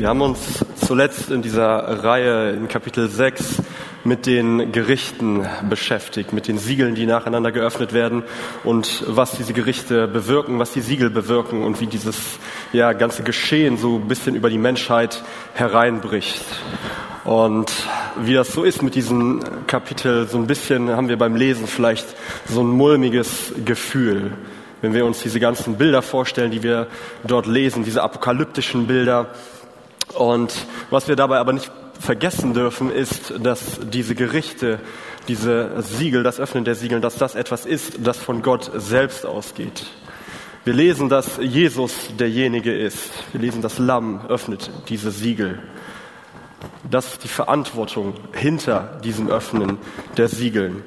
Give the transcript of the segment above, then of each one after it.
Wir haben uns zuletzt in dieser Reihe in Kapitel 6 mit den Gerichten beschäftigt, mit den Siegeln, die nacheinander geöffnet werden und was diese Gerichte bewirken, was die Siegel bewirken und wie dieses ja, ganze Geschehen so ein bisschen über die Menschheit hereinbricht. Und wie das so ist mit diesem Kapitel, so ein bisschen haben wir beim Lesen vielleicht so ein mulmiges Gefühl. Wenn wir uns diese ganzen Bilder vorstellen, die wir dort lesen, diese apokalyptischen Bilder, und was wir dabei aber nicht vergessen dürfen, ist, dass diese Gerichte, diese Siegel, das Öffnen der Siegel, dass das etwas ist, das von Gott selbst ausgeht. Wir lesen, dass Jesus derjenige ist. Wir lesen, das Lamm öffnet diese Siegel. Das ist die Verantwortung hinter diesem Öffnen der Siegeln.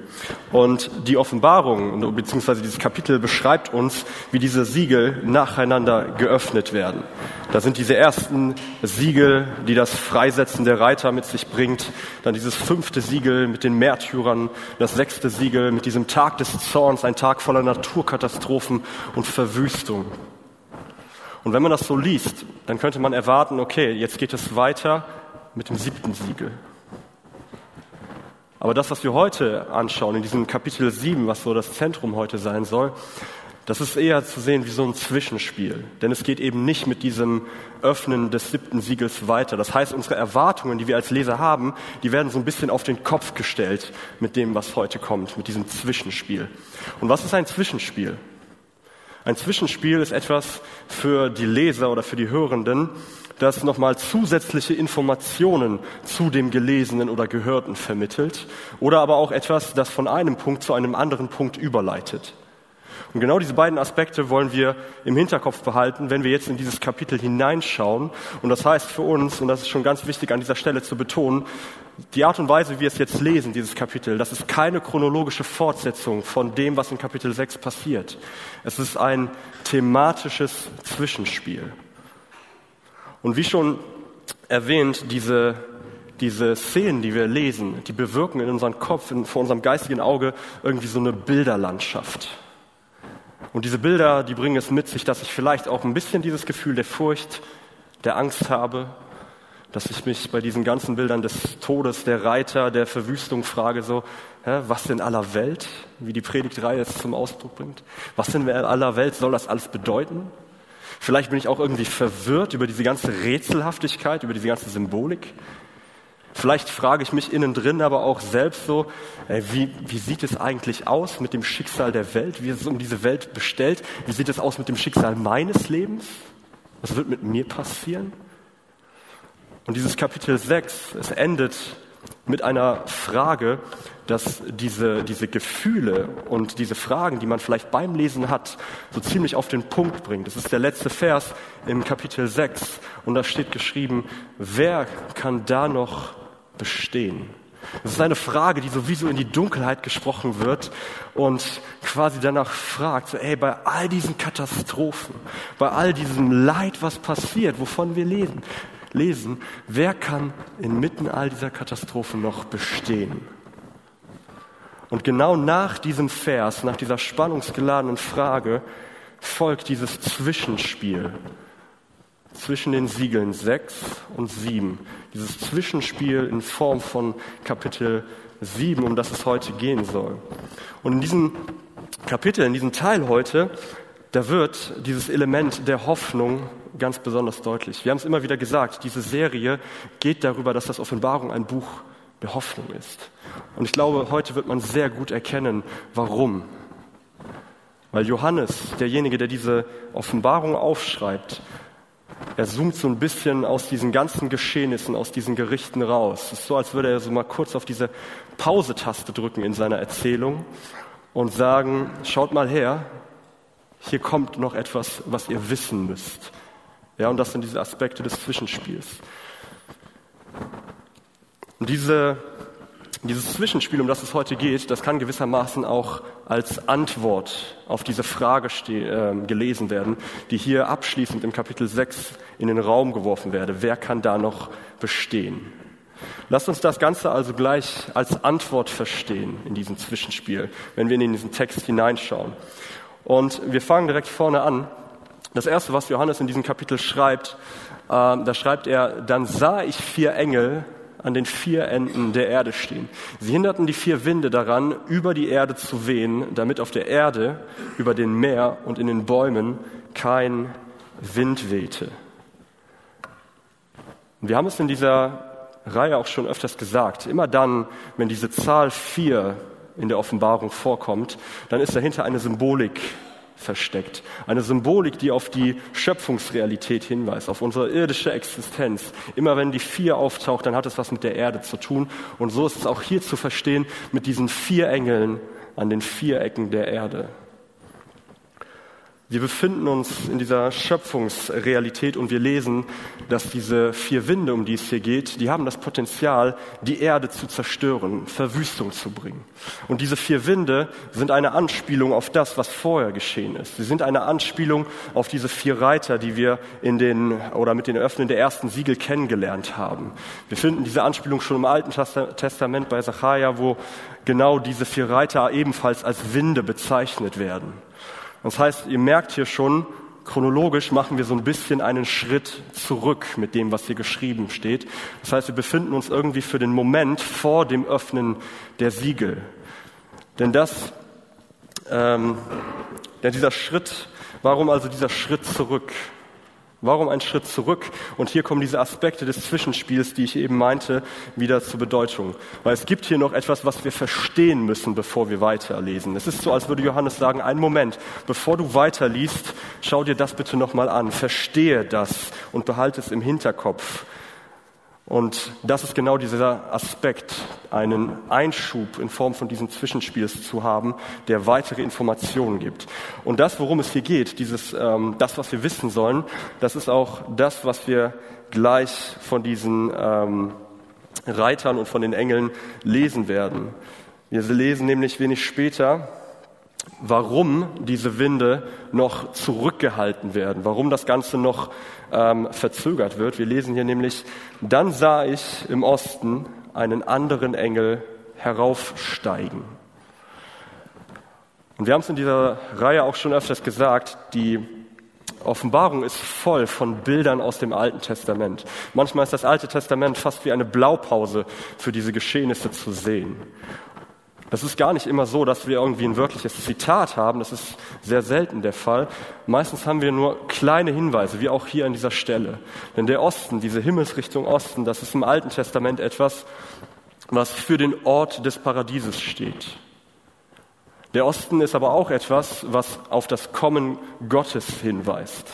Und die Offenbarung beziehungsweise dieses Kapitel beschreibt uns, wie diese Siegel nacheinander geöffnet werden. Da sind diese ersten Siegel, die das Freisetzen der Reiter mit sich bringt, dann dieses fünfte Siegel mit den Märtyrern, das sechste Siegel mit diesem Tag des Zorns, ein Tag voller Naturkatastrophen und Verwüstung. Und wenn man das so liest, dann könnte man erwarten, okay, jetzt geht es weiter mit dem siebten Siegel. Aber das, was wir heute anschauen, in diesem Kapitel 7, was so das Zentrum heute sein soll, das ist eher zu sehen wie so ein Zwischenspiel. Denn es geht eben nicht mit diesem Öffnen des siebten Siegels weiter. Das heißt, unsere Erwartungen, die wir als Leser haben, die werden so ein bisschen auf den Kopf gestellt mit dem, was heute kommt, mit diesem Zwischenspiel. Und was ist ein Zwischenspiel? Ein Zwischenspiel ist etwas für die Leser oder für die Hörenden, das nochmal zusätzliche Informationen zu dem Gelesenen oder Gehörten vermittelt oder aber auch etwas, das von einem Punkt zu einem anderen Punkt überleitet. Und genau diese beiden Aspekte wollen wir im Hinterkopf behalten, wenn wir jetzt in dieses Kapitel hineinschauen. Und das heißt für uns, und das ist schon ganz wichtig an dieser Stelle zu betonen, die Art und Weise, wie wir es jetzt lesen, dieses Kapitel, das ist keine chronologische Fortsetzung von dem, was in Kapitel 6 passiert. Es ist ein thematisches Zwischenspiel. Und wie schon erwähnt, diese, diese Szenen, die wir lesen, die bewirken in unserem Kopf, in, vor unserem geistigen Auge irgendwie so eine Bilderlandschaft. Und diese Bilder, die bringen es mit sich, dass ich vielleicht auch ein bisschen dieses Gefühl der Furcht, der Angst habe, dass ich mich bei diesen ganzen Bildern des Todes, der Reiter, der Verwüstung frage, so, hä, was in aller Welt, wie die Predigtreihe es zum Ausdruck bringt, was in aller Welt soll das alles bedeuten? Vielleicht bin ich auch irgendwie verwirrt über diese ganze Rätselhaftigkeit, über diese ganze Symbolik. Vielleicht frage ich mich innen drin aber auch selbst so, wie, wie sieht es eigentlich aus mit dem Schicksal der Welt? Wie ist es um diese Welt bestellt? Wie sieht es aus mit dem Schicksal meines Lebens? Was wird mit mir passieren? Und dieses Kapitel 6, es endet mit einer Frage, dass diese, diese Gefühle und diese Fragen, die man vielleicht beim Lesen hat, so ziemlich auf den Punkt bringt. Das ist der letzte Vers im Kapitel 6 und da steht geschrieben, wer kann da noch bestehen? Das ist eine Frage, die sowieso in die Dunkelheit gesprochen wird und quasi danach fragt, so, ey, bei all diesen Katastrophen, bei all diesem Leid, was passiert, wovon wir lesen, lesen, wer kann inmitten all dieser Katastrophen noch bestehen? Und genau nach diesem Vers, nach dieser spannungsgeladenen Frage, folgt dieses Zwischenspiel zwischen den Siegeln 6 und 7. Dieses Zwischenspiel in Form von Kapitel 7, um das es heute gehen soll. Und in diesem Kapitel, in diesem Teil heute, da wird dieses Element der Hoffnung ganz besonders deutlich. Wir haben es immer wieder gesagt, diese Serie geht darüber, dass das Offenbarung ein Buch der Hoffnung ist. Und ich glaube, heute wird man sehr gut erkennen, warum. Weil Johannes, derjenige, der diese Offenbarung aufschreibt, er zoomt so ein bisschen aus diesen ganzen Geschehnissen, aus diesen Gerichten raus. Es ist so, als würde er so mal kurz auf diese Pause-Taste drücken in seiner Erzählung und sagen, schaut mal her, hier kommt noch etwas, was ihr wissen müsst. Ja, und das sind diese Aspekte des Zwischenspiels. Und diese, dieses Zwischenspiel, um das es heute geht, das kann gewissermaßen auch als Antwort auf diese Frage äh, gelesen werden, die hier abschließend im Kapitel 6 in den Raum geworfen werde. Wer kann da noch bestehen? Lasst uns das Ganze also gleich als Antwort verstehen in diesem Zwischenspiel, wenn wir in diesen Text hineinschauen. Und wir fangen direkt vorne an. Das erste, was Johannes in diesem Kapitel schreibt, da schreibt er, dann sah ich vier Engel an den vier Enden der Erde stehen. Sie hinderten die vier Winde daran, über die Erde zu wehen, damit auf der Erde, über den Meer und in den Bäumen kein Wind wehte. Wir haben es in dieser Reihe auch schon öfters gesagt. Immer dann, wenn diese Zahl vier in der Offenbarung vorkommt, dann ist dahinter eine Symbolik versteckt. Eine Symbolik, die auf die Schöpfungsrealität hinweist, auf unsere irdische Existenz. Immer wenn die vier auftaucht, dann hat es was mit der Erde zu tun. Und so ist es auch hier zu verstehen mit diesen vier Engeln an den vier Ecken der Erde. Wir befinden uns in dieser Schöpfungsrealität und wir lesen, dass diese vier Winde, um die es hier geht, die haben das Potenzial, die Erde zu zerstören, Verwüstung zu bringen. Und diese vier Winde sind eine Anspielung auf das, was vorher geschehen ist. Sie sind eine Anspielung auf diese vier Reiter, die wir in den oder mit den Öffnen der ersten Siegel kennengelernt haben. Wir finden diese Anspielung schon im Alten Testament bei Zachariah, wo genau diese vier Reiter ebenfalls als Winde bezeichnet werden. Das heißt, ihr merkt hier schon, chronologisch machen wir so ein bisschen einen Schritt zurück mit dem, was hier geschrieben steht. Das heißt, wir befinden uns irgendwie für den Moment vor dem Öffnen der Siegel. Denn das, ähm, denn dieser Schritt, warum also dieser Schritt zurück? Warum ein Schritt zurück? Und hier kommen diese Aspekte des Zwischenspiels, die ich eben meinte, wieder zur Bedeutung. Weil es gibt hier noch etwas, was wir verstehen müssen, bevor wir weiterlesen. Es ist so, als würde Johannes sagen, einen Moment, bevor du weiterliest, schau dir das bitte nochmal an, verstehe das und behalte es im Hinterkopf. Und das ist genau dieser Aspekt, einen Einschub in Form von diesem Zwischenspiels zu haben, der weitere Informationen gibt. Und das, worum es hier geht, dieses, ähm, das, was wir wissen sollen, das ist auch das, was wir gleich von diesen ähm, Reitern und von den Engeln lesen werden. Wir lesen nämlich wenig später, warum diese Winde noch zurückgehalten werden, warum das Ganze noch ähm, verzögert wird. Wir lesen hier nämlich, dann sah ich im Osten einen anderen Engel heraufsteigen. Und wir haben es in dieser Reihe auch schon öfters gesagt, die Offenbarung ist voll von Bildern aus dem Alten Testament. Manchmal ist das Alte Testament fast wie eine Blaupause für diese Geschehnisse zu sehen. Das ist gar nicht immer so, dass wir irgendwie ein wirkliches Zitat haben. Das ist sehr selten der Fall. Meistens haben wir nur kleine Hinweise, wie auch hier an dieser Stelle. Denn der Osten, diese Himmelsrichtung Osten, das ist im Alten Testament etwas, was für den Ort des Paradieses steht. Der Osten ist aber auch etwas, was auf das Kommen Gottes hinweist.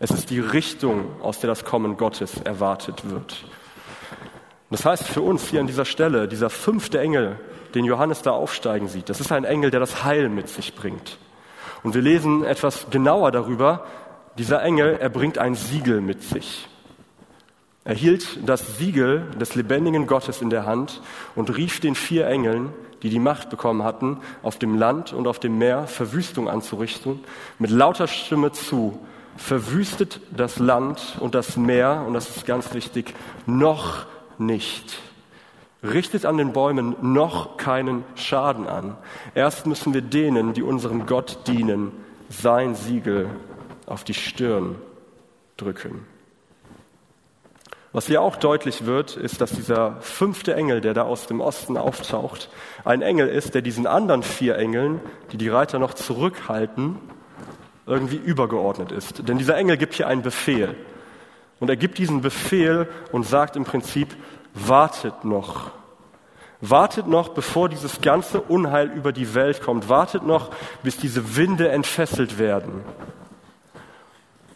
Es ist die Richtung, aus der das Kommen Gottes erwartet wird. Das heißt für uns hier an dieser Stelle, dieser fünfte Engel, den Johannes da aufsteigen sieht. Das ist ein Engel, der das Heil mit sich bringt. Und wir lesen etwas genauer darüber. Dieser Engel, er bringt ein Siegel mit sich. Er hielt das Siegel des lebendigen Gottes in der Hand und rief den vier Engeln, die die Macht bekommen hatten, auf dem Land und auf dem Meer Verwüstung anzurichten, mit lauter Stimme zu, verwüstet das Land und das Meer, und das ist ganz wichtig, noch nicht richtet an den Bäumen noch keinen Schaden an. Erst müssen wir denen, die unserem Gott dienen, sein Siegel auf die Stirn drücken. Was hier auch deutlich wird, ist, dass dieser fünfte Engel, der da aus dem Osten auftaucht, ein Engel ist, der diesen anderen vier Engeln, die die Reiter noch zurückhalten, irgendwie übergeordnet ist. Denn dieser Engel gibt hier einen Befehl. Und er gibt diesen Befehl und sagt im Prinzip, wartet noch. Wartet noch, bevor dieses ganze Unheil über die Welt kommt. Wartet noch, bis diese Winde entfesselt werden.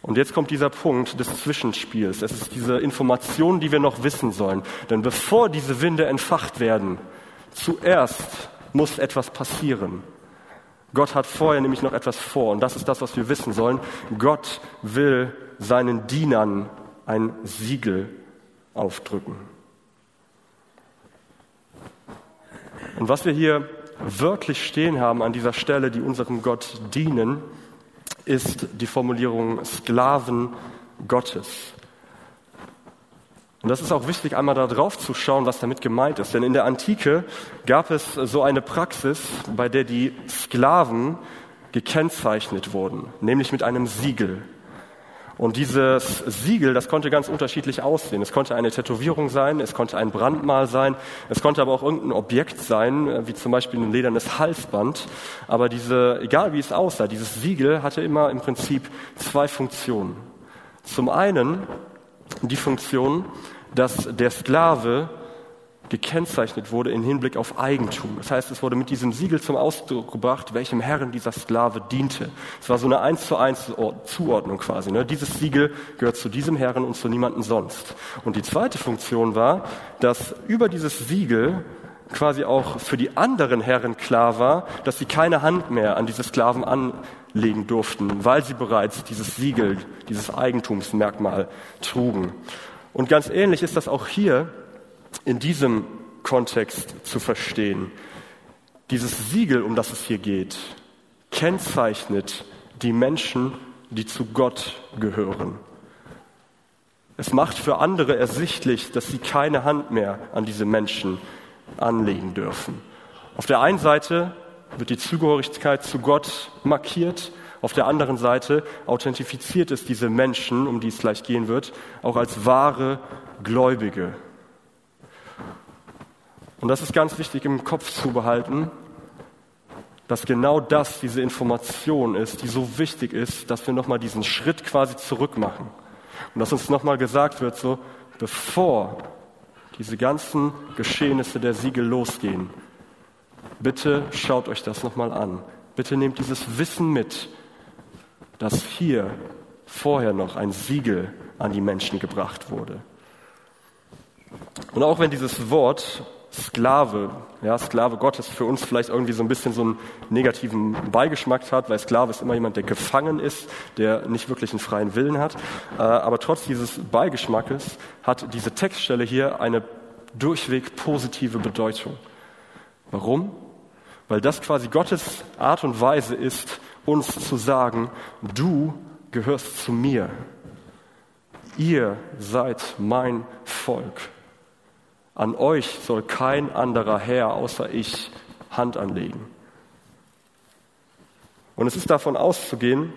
Und jetzt kommt dieser Punkt des Zwischenspiels. Es ist diese Information, die wir noch wissen sollen. Denn bevor diese Winde entfacht werden, zuerst muss etwas passieren. Gott hat vorher nämlich noch etwas vor. Und das ist das, was wir wissen sollen. Gott will seinen Dienern ein Siegel aufdrücken. Und was wir hier wirklich stehen haben an dieser Stelle, die unserem Gott dienen, ist die Formulierung Sklaven Gottes. Und das ist auch wichtig, einmal da drauf zu schauen, was damit gemeint ist. Denn in der Antike gab es so eine Praxis, bei der die Sklaven gekennzeichnet wurden, nämlich mit einem Siegel. Und dieses Siegel, das konnte ganz unterschiedlich aussehen. Es konnte eine Tätowierung sein, es konnte ein Brandmal sein, es konnte aber auch irgendein Objekt sein, äh, wie zum Beispiel ein ledernes Halsband. Aber diese, egal wie es aussah, dieses Siegel hatte immer im Prinzip zwei Funktionen. Zum einen die Funktion, dass der Sklave gekennzeichnet wurde im Hinblick auf Eigentum. Das heißt, es wurde mit diesem Siegel zum Ausdruck gebracht, welchem Herren dieser Sklave diente. Es war so eine eins zu eins Zuordnung quasi. Ne? Dieses Siegel gehört zu diesem Herren und zu niemandem sonst. Und die zweite Funktion war, dass über dieses Siegel quasi auch für die anderen Herren klar war, dass sie keine Hand mehr an diese Sklaven anlegen durften, weil sie bereits dieses Siegel, dieses Eigentumsmerkmal trugen. Und ganz ähnlich ist das auch hier in diesem Kontext zu verstehen. Dieses Siegel, um das es hier geht, kennzeichnet die Menschen, die zu Gott gehören. Es macht für andere ersichtlich, dass sie keine Hand mehr an diese Menschen anlegen dürfen. Auf der einen Seite wird die Zugehörigkeit zu Gott markiert, auf der anderen Seite authentifiziert es diese Menschen, um die es gleich gehen wird, auch als wahre Gläubige. Und das ist ganz wichtig im Kopf zu behalten, dass genau das diese Information ist, die so wichtig ist, dass wir nochmal diesen Schritt quasi zurück machen. Und dass uns nochmal gesagt wird, so, bevor diese ganzen Geschehnisse der Siegel losgehen, bitte schaut euch das nochmal an. Bitte nehmt dieses Wissen mit, dass hier vorher noch ein Siegel an die Menschen gebracht wurde. Und auch wenn dieses Wort Sklave, ja, Sklave Gottes für uns vielleicht irgendwie so ein bisschen so einen negativen Beigeschmack hat, weil Sklave ist immer jemand, der gefangen ist, der nicht wirklich einen freien Willen hat. Äh, aber trotz dieses Beigeschmackes hat diese Textstelle hier eine durchweg positive Bedeutung. Warum? Weil das quasi Gottes Art und Weise ist, uns zu sagen, du gehörst zu mir. Ihr seid mein Volk. An euch soll kein anderer Herr außer ich Hand anlegen. Und es ist davon auszugehen,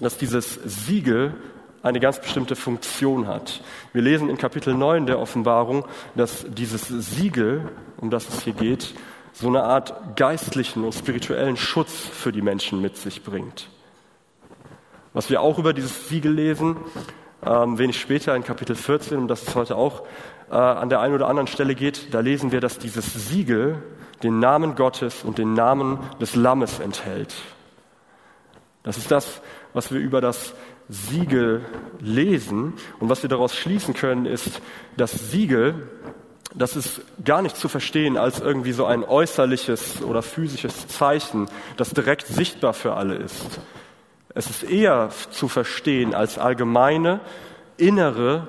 dass dieses Siegel eine ganz bestimmte Funktion hat. Wir lesen in Kapitel 9 der Offenbarung, dass dieses Siegel, um das es hier geht, so eine Art geistlichen und spirituellen Schutz für die Menschen mit sich bringt. Was wir auch über dieses Siegel lesen, ähm, wenig später in Kapitel 14, um das es heute auch äh, an der einen oder anderen Stelle geht, da lesen wir, dass dieses Siegel den Namen Gottes und den Namen des Lammes enthält. Das ist das, was wir über das Siegel lesen und was wir daraus schließen können, ist, das Siegel, das ist gar nicht zu verstehen als irgendwie so ein äußerliches oder physisches Zeichen, das direkt sichtbar für alle ist. Es ist eher zu verstehen als allgemeine innere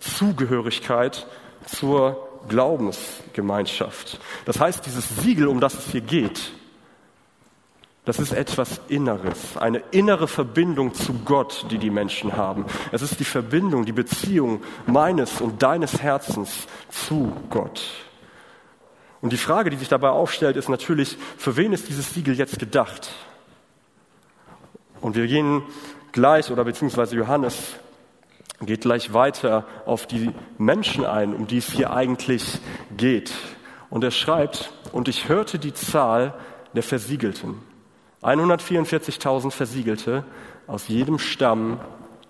Zugehörigkeit zur Glaubensgemeinschaft. Das heißt, dieses Siegel, um das es hier geht, das ist etwas Inneres, eine innere Verbindung zu Gott, die die Menschen haben. Es ist die Verbindung, die Beziehung meines und deines Herzens zu Gott. Und die Frage, die sich dabei aufstellt, ist natürlich, für wen ist dieses Siegel jetzt gedacht? Und wir gehen gleich, oder beziehungsweise Johannes geht gleich weiter auf die Menschen ein, um die es hier eigentlich geht. Und er schreibt, und ich hörte die Zahl der Versiegelten. 144.000 Versiegelte aus jedem Stamm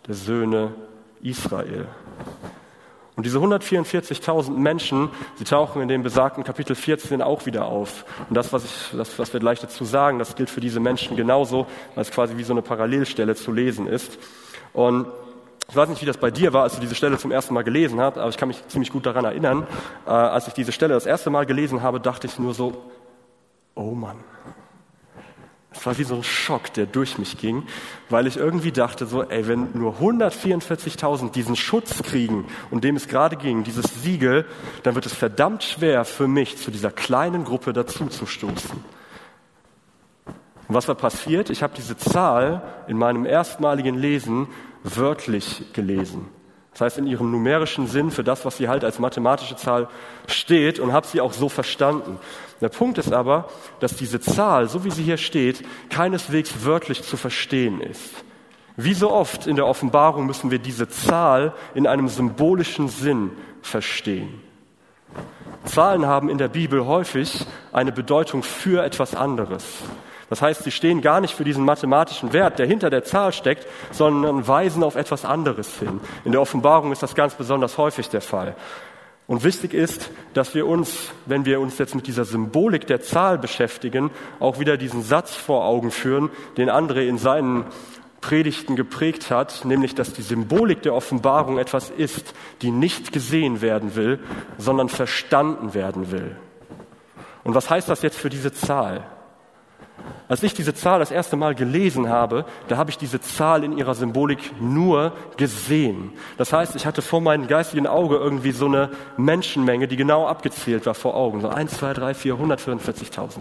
der Söhne Israel. Und diese 144.000 Menschen, sie tauchen in dem besagten Kapitel 14 auch wieder auf. Und das, was, ich, das, was wir gleich dazu sagen, das gilt für diese Menschen genauso, weil es quasi wie so eine Parallelstelle zu lesen ist. Und ich weiß nicht, wie das bei dir war, als du diese Stelle zum ersten Mal gelesen hast, aber ich kann mich ziemlich gut daran erinnern. Äh, als ich diese Stelle das erste Mal gelesen habe, dachte ich nur so, oh Mann. Es war wie so ein Schock, der durch mich ging, weil ich irgendwie dachte so, ey, wenn nur 144.000 diesen Schutz kriegen, um dem es gerade ging, dieses Siegel, dann wird es verdammt schwer für mich, zu dieser kleinen Gruppe dazuzustoßen. Und was war passiert? Ich habe diese Zahl in meinem erstmaligen Lesen wörtlich gelesen. Das heißt in ihrem numerischen Sinn für das, was sie halt als mathematische Zahl steht und habe sie auch so verstanden. Der Punkt ist aber, dass diese Zahl, so wie sie hier steht, keineswegs wörtlich zu verstehen ist. Wie so oft in der Offenbarung müssen wir diese Zahl in einem symbolischen Sinn verstehen. Zahlen haben in der Bibel häufig eine Bedeutung für etwas anderes. Das heißt, sie stehen gar nicht für diesen mathematischen Wert, der hinter der Zahl steckt, sondern weisen auf etwas anderes hin. In der Offenbarung ist das ganz besonders häufig der Fall. Und wichtig ist, dass wir uns, wenn wir uns jetzt mit dieser Symbolik der Zahl beschäftigen, auch wieder diesen Satz vor Augen führen, den André in seinen Predigten geprägt hat, nämlich dass die Symbolik der Offenbarung etwas ist, die nicht gesehen werden will, sondern verstanden werden will. Und was heißt das jetzt für diese Zahl? Als ich diese Zahl das erste Mal gelesen habe, da habe ich diese Zahl in ihrer Symbolik nur gesehen. Das heißt, ich hatte vor meinem geistigen Auge irgendwie so eine Menschenmenge, die genau abgezählt war vor Augen. So 1, 2, 3, 4, 144.000.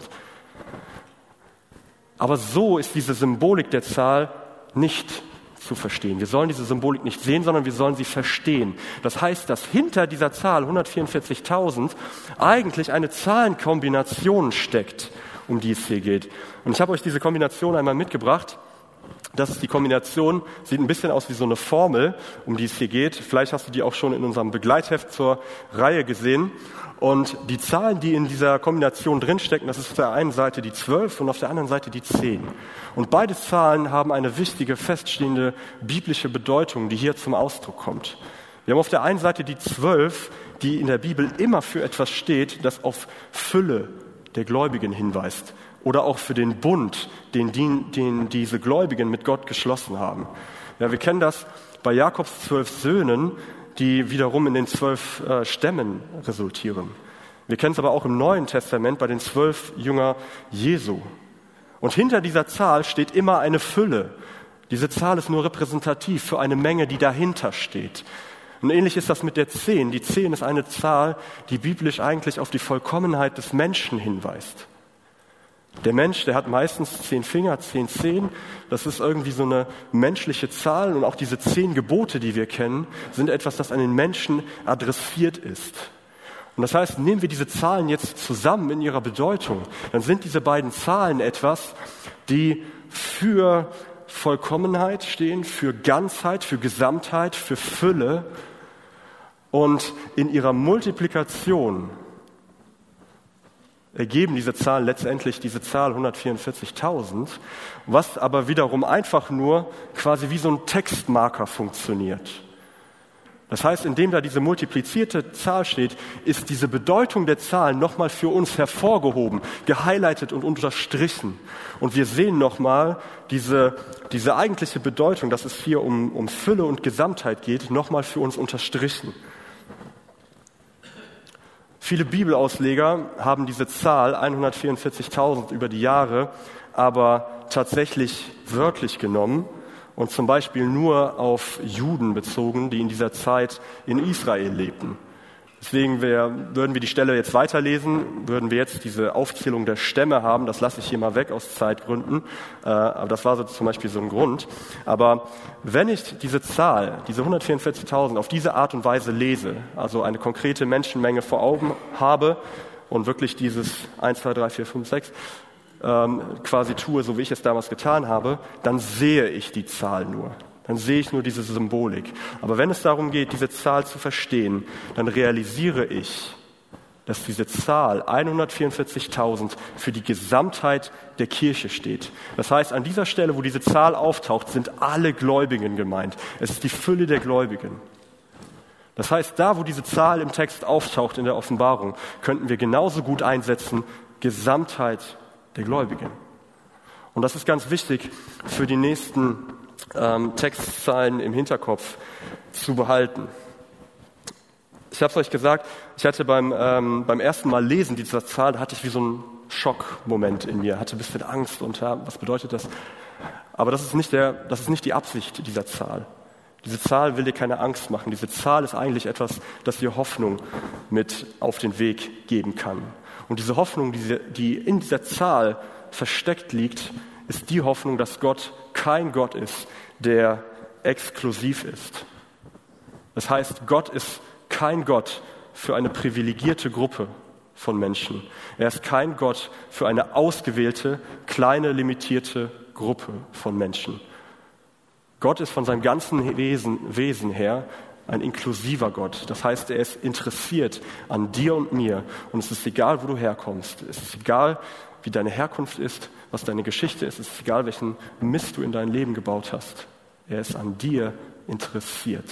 Aber so ist diese Symbolik der Zahl nicht zu verstehen. Wir sollen diese Symbolik nicht sehen, sondern wir sollen sie verstehen. Das heißt, dass hinter dieser Zahl 144.000 eigentlich eine Zahlenkombination steckt, um die es hier geht. Und ich habe euch diese Kombination einmal mitgebracht. Das ist die Kombination, sieht ein bisschen aus wie so eine Formel, um die es hier geht. Vielleicht hast du die auch schon in unserem Begleitheft zur Reihe gesehen. Und die Zahlen, die in dieser Kombination drinstecken, das ist auf der einen Seite die 12 und auf der anderen Seite die 10. Und beide Zahlen haben eine wichtige, feststehende biblische Bedeutung, die hier zum Ausdruck kommt. Wir haben auf der einen Seite die 12, die in der Bibel immer für etwas steht, das auf Fülle der Gläubigen hinweist oder auch für den Bund, den, den diese Gläubigen mit Gott geschlossen haben. Ja, wir kennen das bei Jakobs zwölf Söhnen, die wiederum in den zwölf äh, Stämmen resultieren. Wir kennen es aber auch im Neuen Testament bei den zwölf Jünger Jesu. Und hinter dieser Zahl steht immer eine Fülle. Diese Zahl ist nur repräsentativ für eine Menge, die dahinter steht. Und ähnlich ist das mit der Zehn. Die Zehn ist eine Zahl, die biblisch eigentlich auf die Vollkommenheit des Menschen hinweist. Der Mensch, der hat meistens zehn Finger, zehn Zehen. Das ist irgendwie so eine menschliche Zahl. Und auch diese zehn Gebote, die wir kennen, sind etwas, das an den Menschen adressiert ist. Und das heißt, nehmen wir diese Zahlen jetzt zusammen in ihrer Bedeutung, dann sind diese beiden Zahlen etwas, die für Vollkommenheit stehen, für Ganzheit, für Gesamtheit, für Fülle und in ihrer Multiplikation ergeben diese Zahlen letztendlich diese Zahl 144.000, was aber wiederum einfach nur quasi wie so ein Textmarker funktioniert. Das heißt, indem da diese multiplizierte Zahl steht, ist diese Bedeutung der Zahl nochmal für uns hervorgehoben, gehighlightet und unterstrichen. Und wir sehen nochmal diese, diese eigentliche Bedeutung, dass es hier um, um Fülle und Gesamtheit geht, nochmal für uns unterstrichen. Viele Bibelausleger haben diese Zahl 144.000 über die Jahre aber tatsächlich wörtlich genommen und zum Beispiel nur auf Juden bezogen, die in dieser Zeit in Israel lebten. Deswegen wär, würden wir die Stelle jetzt weiterlesen, würden wir jetzt diese Aufzählung der Stämme haben. Das lasse ich hier mal weg aus Zeitgründen. Äh, aber das war so zum Beispiel so ein Grund. Aber wenn ich diese Zahl, diese 144.000 auf diese Art und Weise lese, also eine konkrete Menschenmenge vor Augen habe und wirklich dieses 1, 2, 3, 4, 5, 6 ähm, quasi tue, so wie ich es damals getan habe, dann sehe ich die Zahl nur dann sehe ich nur diese Symbolik. Aber wenn es darum geht, diese Zahl zu verstehen, dann realisiere ich, dass diese Zahl 144.000 für die Gesamtheit der Kirche steht. Das heißt, an dieser Stelle, wo diese Zahl auftaucht, sind alle Gläubigen gemeint. Es ist die Fülle der Gläubigen. Das heißt, da, wo diese Zahl im Text auftaucht in der Offenbarung, könnten wir genauso gut einsetzen, Gesamtheit der Gläubigen. Und das ist ganz wichtig für die nächsten ähm, Textzeilen im Hinterkopf zu behalten. Ich habe es euch gesagt, ich hatte beim, ähm, beim ersten Mal lesen dieser Zahl, da hatte ich wie so einen Schockmoment in mir, hatte ein bisschen Angst und ja, was bedeutet das? Aber das ist, nicht der, das ist nicht die Absicht dieser Zahl. Diese Zahl will dir keine Angst machen. Diese Zahl ist eigentlich etwas, das dir Hoffnung mit auf den Weg geben kann. Und diese Hoffnung, die, in dieser Zahl versteckt liegt, ist die Hoffnung, dass Gott kein Gott ist, der exklusiv ist. Das heißt, Gott ist kein Gott für eine privilegierte Gruppe von Menschen. Er ist kein Gott für eine ausgewählte, kleine, limitierte Gruppe von Menschen. Gott ist von seinem ganzen Wesen, Wesen her ein inklusiver Gott. Das heißt, er ist interessiert an dir und mir. Und es ist egal, wo du herkommst. Es ist egal, wie deine Herkunft ist, was deine Geschichte ist. Es ist egal, welchen Mist du in dein Leben gebaut hast. Er ist an dir interessiert.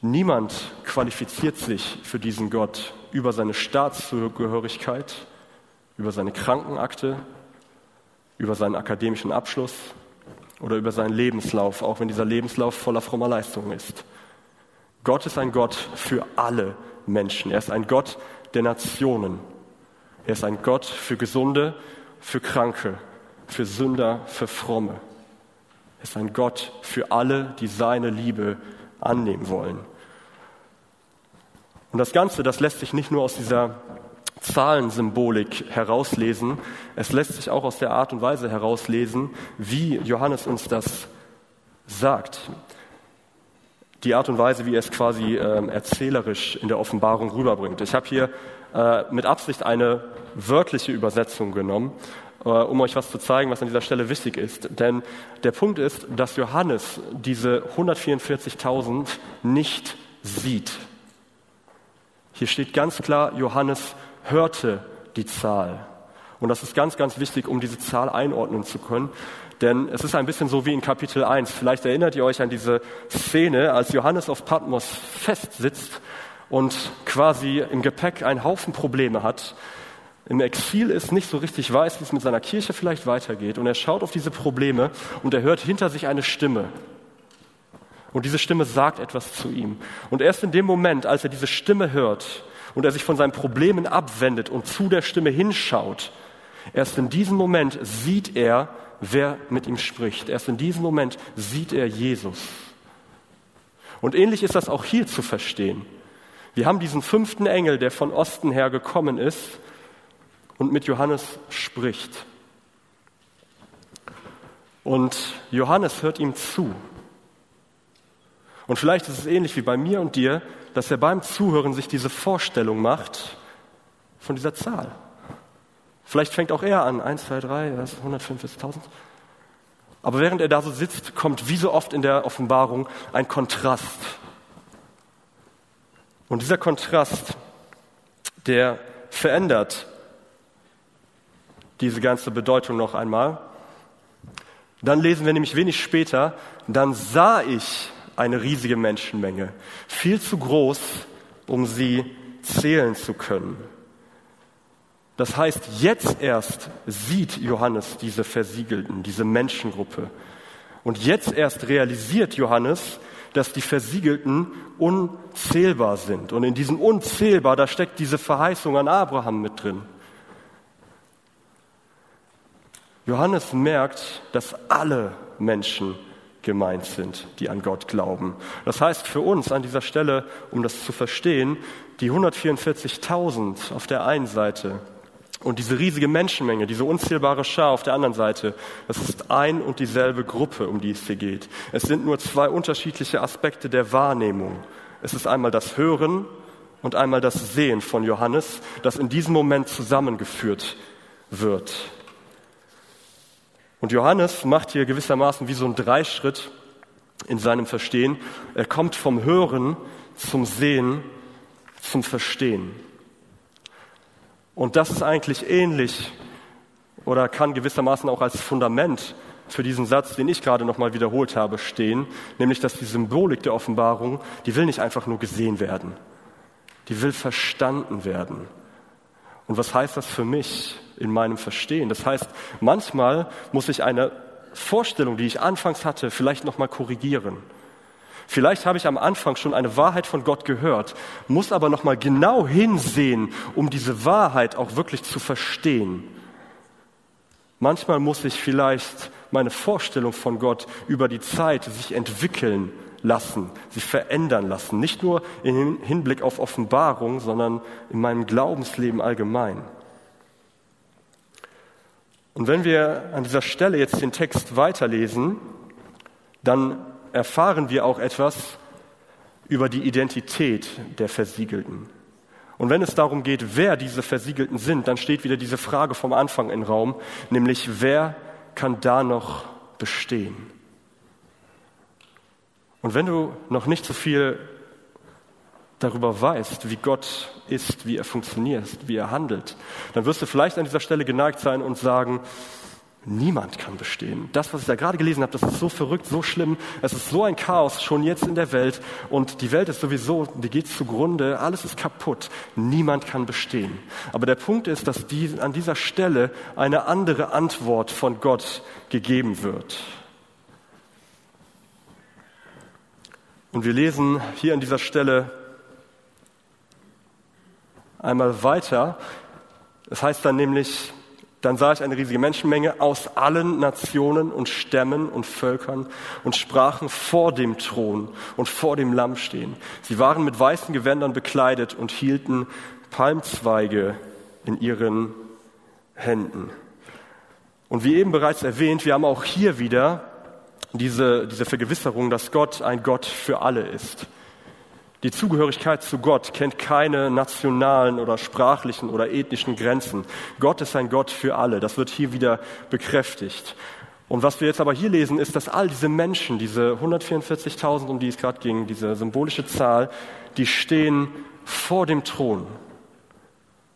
Niemand qualifiziert sich für diesen Gott über seine Staatszugehörigkeit, über seine Krankenakte, über seinen akademischen Abschluss oder über seinen Lebenslauf, auch wenn dieser Lebenslauf voller frommer Leistungen ist. Gott ist ein Gott für alle Menschen. Er ist ein Gott der Nationen. Er ist ein Gott für Gesunde, für Kranke, für Sünder, für Fromme. Er ist ein Gott für alle, die seine Liebe annehmen wollen. Und das Ganze, das lässt sich nicht nur aus dieser Zahlensymbolik herauslesen, es lässt sich auch aus der Art und Weise herauslesen, wie Johannes uns das sagt. Die Art und Weise, wie er es quasi äh, erzählerisch in der Offenbarung rüberbringt. Ich habe hier äh, mit Absicht eine wörtliche Übersetzung genommen, äh, um euch was zu zeigen, was an dieser Stelle wichtig ist. Denn der Punkt ist, dass Johannes diese 144.000 nicht sieht. Hier steht ganz klar, Johannes hörte die Zahl. Und das ist ganz, ganz wichtig, um diese Zahl einordnen zu können. Denn es ist ein bisschen so wie in Kapitel 1. Vielleicht erinnert ihr euch an diese Szene, als Johannes auf Patmos festsitzt und quasi im Gepäck einen Haufen Probleme hat, im Exil ist, nicht so richtig weiß, wie es mit seiner Kirche vielleicht weitergeht. Und er schaut auf diese Probleme und er hört hinter sich eine Stimme. Und diese Stimme sagt etwas zu ihm. Und erst in dem Moment, als er diese Stimme hört und er sich von seinen Problemen abwendet und zu der Stimme hinschaut, erst in diesem Moment sieht er, wer mit ihm spricht. Erst in diesem Moment sieht er Jesus. Und ähnlich ist das auch hier zu verstehen. Wir haben diesen fünften Engel, der von Osten her gekommen ist und mit Johannes spricht. Und Johannes hört ihm zu. Und vielleicht ist es ähnlich wie bei mir und dir, dass er beim Zuhören sich diese Vorstellung macht von dieser Zahl. Vielleicht fängt auch er an, 1, 2, 3, 105 bis 1000. Aber während er da so sitzt, kommt wie so oft in der Offenbarung ein Kontrast. Und dieser Kontrast, der verändert diese ganze Bedeutung noch einmal. Dann lesen wir nämlich wenig später, dann sah ich eine riesige Menschenmenge, viel zu groß, um sie zählen zu können. Das heißt, jetzt erst sieht Johannes diese Versiegelten, diese Menschengruppe. Und jetzt erst realisiert Johannes, dass die Versiegelten unzählbar sind. Und in diesem Unzählbar, da steckt diese Verheißung an Abraham mit drin. Johannes merkt, dass alle Menschen gemeint sind, die an Gott glauben. Das heißt für uns an dieser Stelle, um das zu verstehen, die 144.000 auf der einen Seite und diese riesige Menschenmenge, diese unzählbare Schar auf der anderen Seite, das ist ein und dieselbe Gruppe, um die es hier geht. Es sind nur zwei unterschiedliche Aspekte der Wahrnehmung. Es ist einmal das Hören und einmal das Sehen von Johannes, das in diesem Moment zusammengeführt wird. Und Johannes macht hier gewissermaßen wie so ein Dreischritt in seinem Verstehen. Er kommt vom Hören zum Sehen zum Verstehen. Und das ist eigentlich ähnlich oder kann gewissermaßen auch als Fundament für diesen Satz, den ich gerade nochmal wiederholt habe, stehen, nämlich dass die Symbolik der Offenbarung, die will nicht einfach nur gesehen werden, die will verstanden werden. Und was heißt das für mich in meinem Verstehen? Das heißt, manchmal muss ich eine Vorstellung, die ich anfangs hatte, vielleicht nochmal korrigieren. Vielleicht habe ich am Anfang schon eine Wahrheit von Gott gehört, muss aber nochmal genau hinsehen, um diese Wahrheit auch wirklich zu verstehen. Manchmal muss ich vielleicht meine Vorstellung von Gott über die Zeit sich entwickeln lassen, sich verändern lassen. Nicht nur im Hinblick auf Offenbarung, sondern in meinem Glaubensleben allgemein. Und wenn wir an dieser Stelle jetzt den Text weiterlesen, dann erfahren wir auch etwas über die Identität der Versiegelten. Und wenn es darum geht, wer diese Versiegelten sind, dann steht wieder diese Frage vom Anfang im Raum, nämlich wer kann da noch bestehen. Und wenn du noch nicht so viel darüber weißt, wie Gott ist, wie er funktioniert, wie er handelt, dann wirst du vielleicht an dieser Stelle geneigt sein und sagen, niemand kann bestehen. Das, was ich da gerade gelesen habe, das ist so verrückt, so schlimm. Es ist so ein Chaos schon jetzt in der Welt und die Welt ist sowieso, die geht zugrunde, alles ist kaputt. Niemand kann bestehen. Aber der Punkt ist, dass die, an dieser Stelle eine andere Antwort von Gott gegeben wird. Und wir lesen hier an dieser Stelle einmal weiter. Es heißt dann nämlich, dann sah ich eine riesige Menschenmenge aus allen Nationen und Stämmen und Völkern und sprachen vor dem Thron und vor dem Lamm stehen. Sie waren mit weißen Gewändern bekleidet und hielten Palmzweige in ihren Händen. Und wie eben bereits erwähnt, wir haben auch hier wieder diese, diese Vergewisserung, dass Gott ein Gott für alle ist. Die Zugehörigkeit zu Gott kennt keine nationalen oder sprachlichen oder ethnischen Grenzen. Gott ist ein Gott für alle. Das wird hier wieder bekräftigt. Und was wir jetzt aber hier lesen, ist, dass all diese Menschen, diese 144.000, um die es gerade ging, diese symbolische Zahl, die stehen vor dem Thron.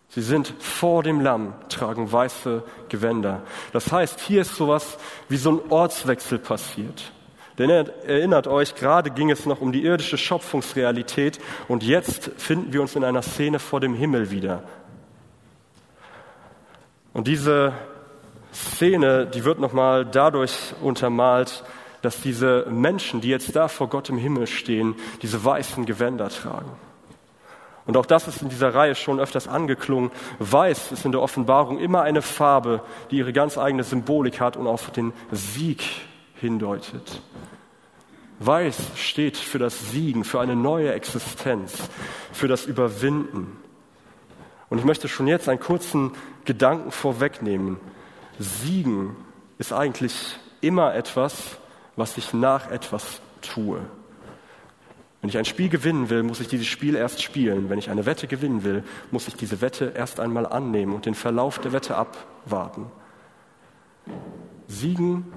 Sie sind vor dem Lamm, tragen weiße Gewänder. Das heißt, hier ist sowas wie so ein Ortswechsel passiert. Denn erinnert euch, gerade ging es noch um die irdische Schöpfungsrealität und jetzt finden wir uns in einer Szene vor dem Himmel wieder. Und diese Szene, die wird nochmal dadurch untermalt, dass diese Menschen, die jetzt da vor Gott im Himmel stehen, diese weißen Gewänder tragen. Und auch das ist in dieser Reihe schon öfters angeklungen. Weiß ist in der Offenbarung immer eine Farbe, die ihre ganz eigene Symbolik hat und auf den Sieg hindeutet. Weiß steht für das Siegen, für eine neue Existenz, für das Überwinden. Und ich möchte schon jetzt einen kurzen Gedanken vorwegnehmen. Siegen ist eigentlich immer etwas, was ich nach etwas tue. Wenn ich ein Spiel gewinnen will, muss ich dieses Spiel erst spielen. Wenn ich eine Wette gewinnen will, muss ich diese Wette erst einmal annehmen und den Verlauf der Wette abwarten. Siegen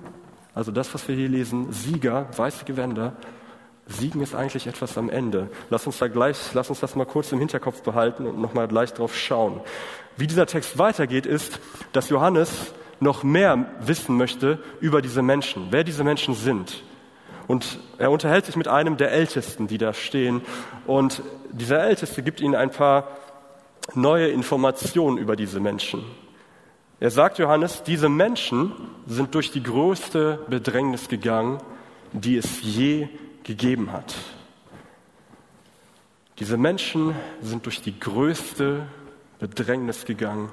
also das, was wir hier lesen, Sieger, weiße Gewänder, Siegen ist eigentlich etwas am Ende. Lass uns da gleich, lass uns das mal kurz im Hinterkopf behalten und nochmal gleich drauf schauen. Wie dieser Text weitergeht, ist, dass Johannes noch mehr wissen möchte über diese Menschen, wer diese Menschen sind. Und er unterhält sich mit einem der Ältesten, die da stehen. Und dieser Älteste gibt ihnen ein paar neue Informationen über diese Menschen. Er sagt Johannes, diese Menschen sind durch die größte Bedrängnis gegangen, die es je gegeben hat. Diese Menschen sind durch die größte Bedrängnis gegangen,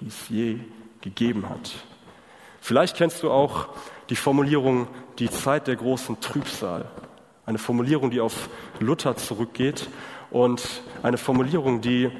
die es je gegeben hat. Vielleicht kennst du auch die Formulierung die Zeit der großen Trübsal. Eine Formulierung, die auf Luther zurückgeht und eine Formulierung, die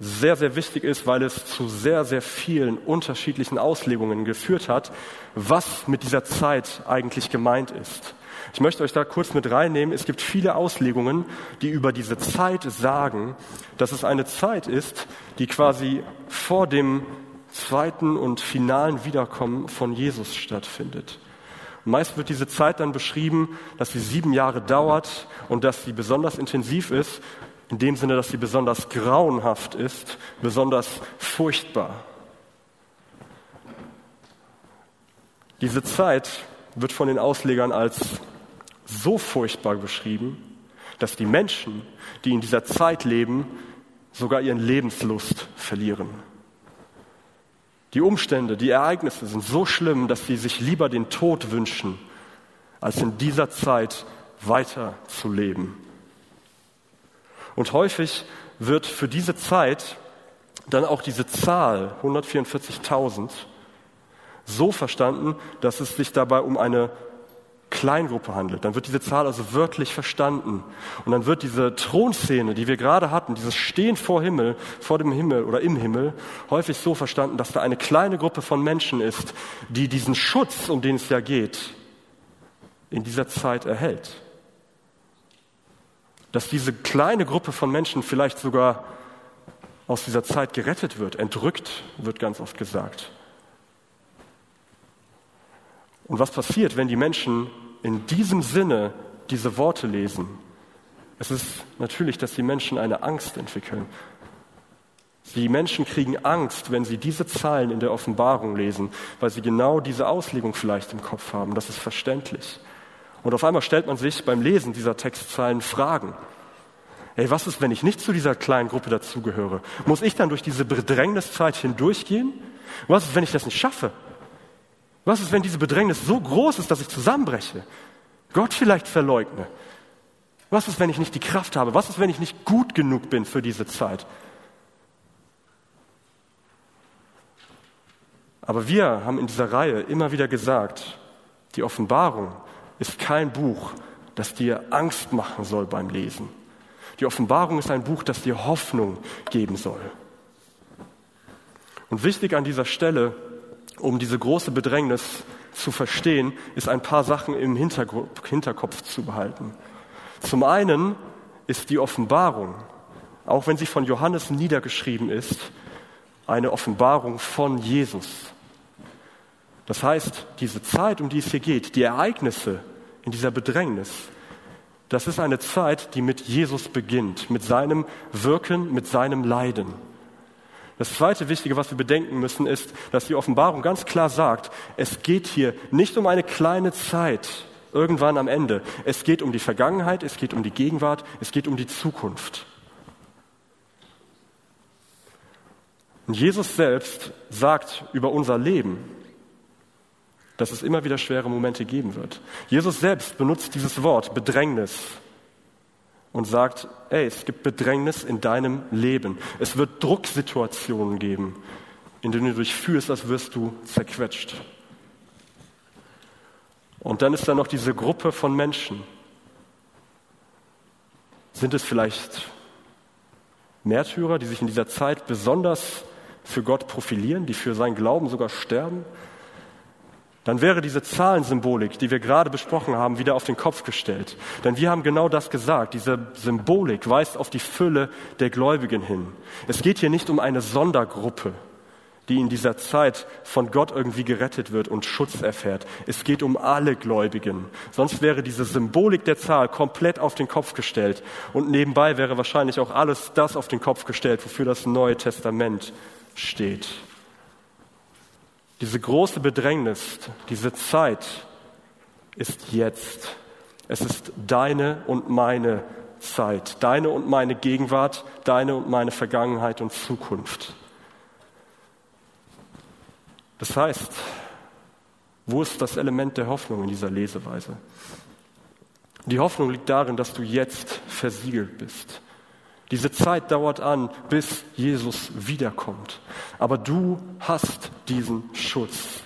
sehr, sehr wichtig ist, weil es zu sehr, sehr vielen unterschiedlichen Auslegungen geführt hat, was mit dieser Zeit eigentlich gemeint ist. Ich möchte euch da kurz mit reinnehmen. Es gibt viele Auslegungen, die über diese Zeit sagen, dass es eine Zeit ist, die quasi vor dem zweiten und finalen Wiederkommen von Jesus stattfindet. Meist wird diese Zeit dann beschrieben, dass sie sieben Jahre dauert und dass sie besonders intensiv ist in dem Sinne, dass sie besonders grauenhaft ist, besonders furchtbar. Diese Zeit wird von den Auslegern als so furchtbar beschrieben, dass die Menschen, die in dieser Zeit leben, sogar ihren Lebenslust verlieren. Die Umstände, die Ereignisse sind so schlimm, dass sie sich lieber den Tod wünschen, als in dieser Zeit weiter zu leben. Und häufig wird für diese Zeit dann auch diese Zahl 144.000 so verstanden, dass es sich dabei um eine Kleingruppe handelt. Dann wird diese Zahl also wörtlich verstanden. Und dann wird diese Thronszene, die wir gerade hatten, dieses Stehen vor Himmel, vor dem Himmel oder im Himmel, häufig so verstanden, dass da eine kleine Gruppe von Menschen ist, die diesen Schutz, um den es ja geht, in dieser Zeit erhält dass diese kleine Gruppe von Menschen vielleicht sogar aus dieser Zeit gerettet wird, entrückt, wird ganz oft gesagt. Und was passiert, wenn die Menschen in diesem Sinne diese Worte lesen? Es ist natürlich, dass die Menschen eine Angst entwickeln. Die Menschen kriegen Angst, wenn sie diese Zeilen in der Offenbarung lesen, weil sie genau diese Auslegung vielleicht im Kopf haben. Das ist verständlich. Und auf einmal stellt man sich beim Lesen dieser Textzeilen Fragen. Ey, was ist, wenn ich nicht zu dieser kleinen Gruppe dazugehöre? Muss ich dann durch diese Bedrängniszeit hindurchgehen? Was ist, wenn ich das nicht schaffe? Was ist, wenn diese Bedrängnis so groß ist, dass ich zusammenbreche? Gott vielleicht verleugne? Was ist, wenn ich nicht die Kraft habe? Was ist, wenn ich nicht gut genug bin für diese Zeit? Aber wir haben in dieser Reihe immer wieder gesagt, die Offenbarung ist kein Buch, das dir Angst machen soll beim Lesen. Die Offenbarung ist ein Buch, das dir Hoffnung geben soll. Und wichtig an dieser Stelle, um diese große Bedrängnis zu verstehen, ist ein paar Sachen im Hinterkopf zu behalten. Zum einen ist die Offenbarung, auch wenn sie von Johannes niedergeschrieben ist, eine Offenbarung von Jesus. Das heißt, diese Zeit, um die es hier geht, die Ereignisse in dieser Bedrängnis, das ist eine Zeit, die mit Jesus beginnt, mit seinem Wirken, mit seinem Leiden. Das zweite Wichtige, was wir bedenken müssen, ist, dass die Offenbarung ganz klar sagt, es geht hier nicht um eine kleine Zeit irgendwann am Ende. Es geht um die Vergangenheit, es geht um die Gegenwart, es geht um die Zukunft. Und Jesus selbst sagt über unser Leben, dass es immer wieder schwere Momente geben wird. Jesus selbst benutzt dieses Wort Bedrängnis und sagt, ey, es gibt Bedrängnis in deinem Leben. Es wird Drucksituationen geben, in denen du dich fühlst, als wirst du zerquetscht. Und dann ist da noch diese Gruppe von Menschen. Sind es vielleicht Märtyrer, die sich in dieser Zeit besonders für Gott profilieren, die für seinen Glauben sogar sterben? Dann wäre diese Zahlensymbolik, die wir gerade besprochen haben, wieder auf den Kopf gestellt. Denn wir haben genau das gesagt. Diese Symbolik weist auf die Fülle der Gläubigen hin. Es geht hier nicht um eine Sondergruppe, die in dieser Zeit von Gott irgendwie gerettet wird und Schutz erfährt. Es geht um alle Gläubigen. Sonst wäre diese Symbolik der Zahl komplett auf den Kopf gestellt. Und nebenbei wäre wahrscheinlich auch alles das auf den Kopf gestellt, wofür das Neue Testament steht. Diese große Bedrängnis, diese Zeit ist jetzt. Es ist deine und meine Zeit, deine und meine Gegenwart, deine und meine Vergangenheit und Zukunft. Das heißt, wo ist das Element der Hoffnung in dieser Leseweise? Die Hoffnung liegt darin, dass du jetzt versiegelt bist. Diese Zeit dauert an, bis Jesus wiederkommt. Aber du hast diesen Schutz.